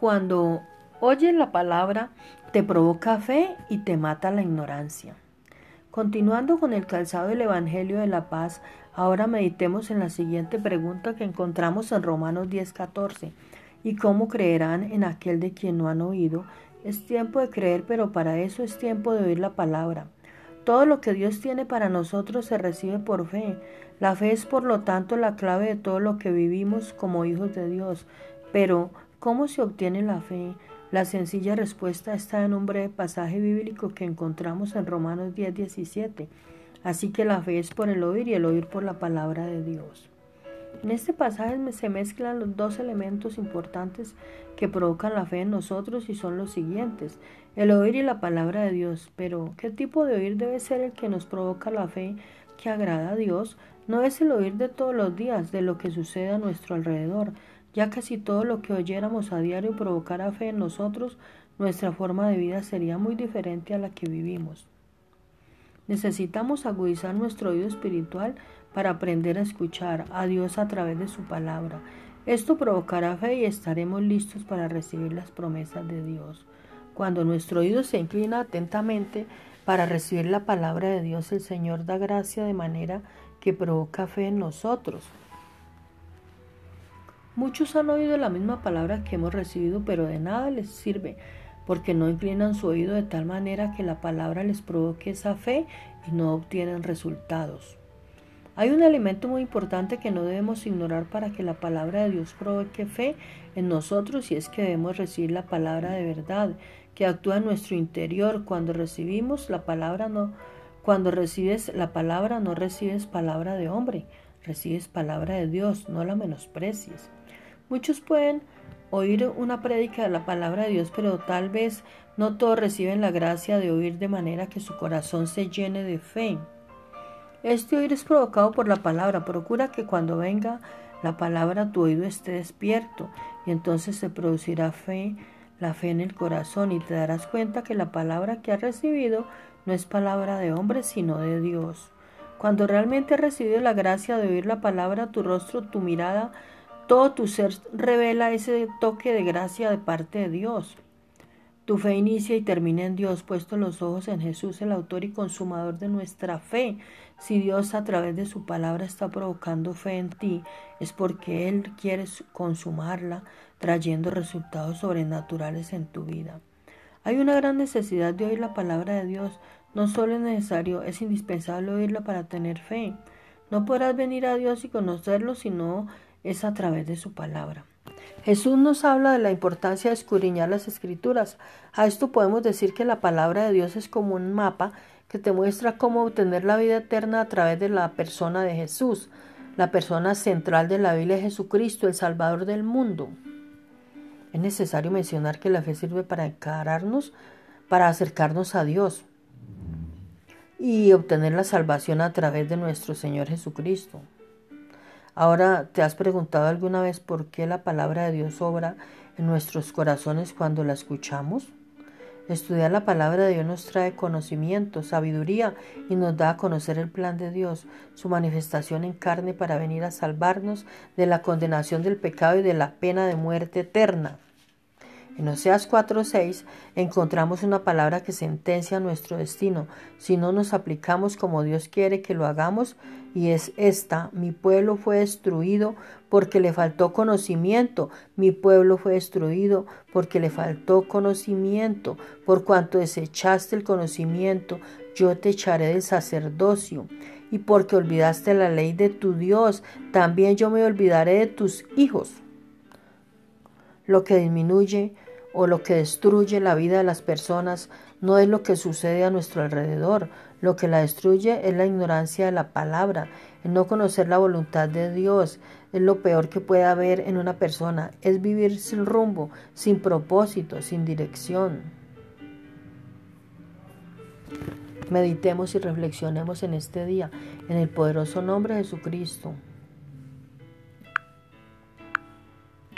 Cuando oyes la palabra, te provoca fe y te mata la ignorancia. Continuando con el calzado del Evangelio de la Paz, ahora meditemos en la siguiente pregunta que encontramos en Romanos 10:14. ¿Y cómo creerán en aquel de quien no han oído? Es tiempo de creer, pero para eso es tiempo de oír la palabra. Todo lo que Dios tiene para nosotros se recibe por fe. La fe es por lo tanto la clave de todo lo que vivimos como hijos de Dios. Pero, ¿cómo se obtiene la fe? La sencilla respuesta está en un breve pasaje bíblico que encontramos en Romanos 10, 17. Así que la fe es por el oír y el oír por la palabra de Dios. En este pasaje se mezclan los dos elementos importantes que provocan la fe en nosotros y son los siguientes, el oír y la palabra de Dios. Pero, ¿qué tipo de oír debe ser el que nos provoca la fe que agrada a Dios? No es el oír de todos los días, de lo que sucede a nuestro alrededor, ya casi todo lo que oyéramos a diario provocara fe en nosotros, nuestra forma de vida sería muy diferente a la que vivimos. Necesitamos agudizar nuestro oído espiritual para aprender a escuchar a Dios a través de su palabra. Esto provocará fe y estaremos listos para recibir las promesas de Dios. Cuando nuestro oído se inclina atentamente para recibir la palabra de Dios, el Señor da gracia de manera que provoca fe en nosotros. Muchos han oído la misma palabra que hemos recibido, pero de nada les sirve, porque no inclinan su oído de tal manera que la palabra les provoque esa fe y no obtienen resultados. Hay un elemento muy importante que no debemos ignorar para que la palabra de Dios provoque fe en nosotros y es que debemos recibir la palabra de verdad que actúa en nuestro interior. Cuando recibimos la palabra no, cuando recibes la palabra no recibes palabra de hombre, recibes palabra de Dios, no la menosprecies. Muchos pueden oír una prédica de la palabra de Dios, pero tal vez no todos reciben la gracia de oír de manera que su corazón se llene de fe. Este oír es provocado por la palabra. Procura que cuando venga la palabra tu oído esté despierto y entonces se producirá fe, la fe en el corazón y te darás cuenta que la palabra que has recibido no es palabra de hombre sino de Dios. Cuando realmente has recibido la gracia de oír la palabra, tu rostro, tu mirada, todo tu ser revela ese toque de gracia de parte de Dios. Tu fe inicia y termina en Dios, puesto los ojos en Jesús, el autor y consumador de nuestra fe. Si Dios a través de su palabra está provocando fe en ti, es porque Él quiere consumarla, trayendo resultados sobrenaturales en tu vida. Hay una gran necesidad de oír la palabra de Dios. No solo es necesario, es indispensable oírla para tener fe. No podrás venir a Dios y conocerlo si no es a través de su palabra. Jesús nos habla de la importancia de escudriñar las escrituras. A esto podemos decir que la palabra de Dios es como un mapa que te muestra cómo obtener la vida eterna a través de la persona de Jesús. La persona central de la Biblia es Jesucristo, el Salvador del mundo. Es necesario mencionar que la fe sirve para encararnos, para acercarnos a Dios y obtener la salvación a través de nuestro Señor Jesucristo. Ahora, ¿te has preguntado alguna vez por qué la palabra de Dios obra en nuestros corazones cuando la escuchamos? Estudiar la palabra de Dios nos trae conocimiento, sabiduría y nos da a conocer el plan de Dios, su manifestación en carne para venir a salvarnos de la condenación del pecado y de la pena de muerte eterna. En Oseas 4:6 encontramos una palabra que sentencia nuestro destino. Si no nos aplicamos como Dios quiere que lo hagamos y es esta, mi pueblo fue destruido porque le faltó conocimiento, mi pueblo fue destruido porque le faltó conocimiento, por cuanto desechaste el conocimiento, yo te echaré del sacerdocio. Y porque olvidaste la ley de tu Dios, también yo me olvidaré de tus hijos. Lo que disminuye o lo que destruye la vida de las personas no es lo que sucede a nuestro alrededor. Lo que la destruye es la ignorancia de la palabra, el no conocer la voluntad de Dios. Es lo peor que puede haber en una persona. Es vivir sin rumbo, sin propósito, sin dirección. Meditemos y reflexionemos en este día, en el poderoso nombre de Jesucristo.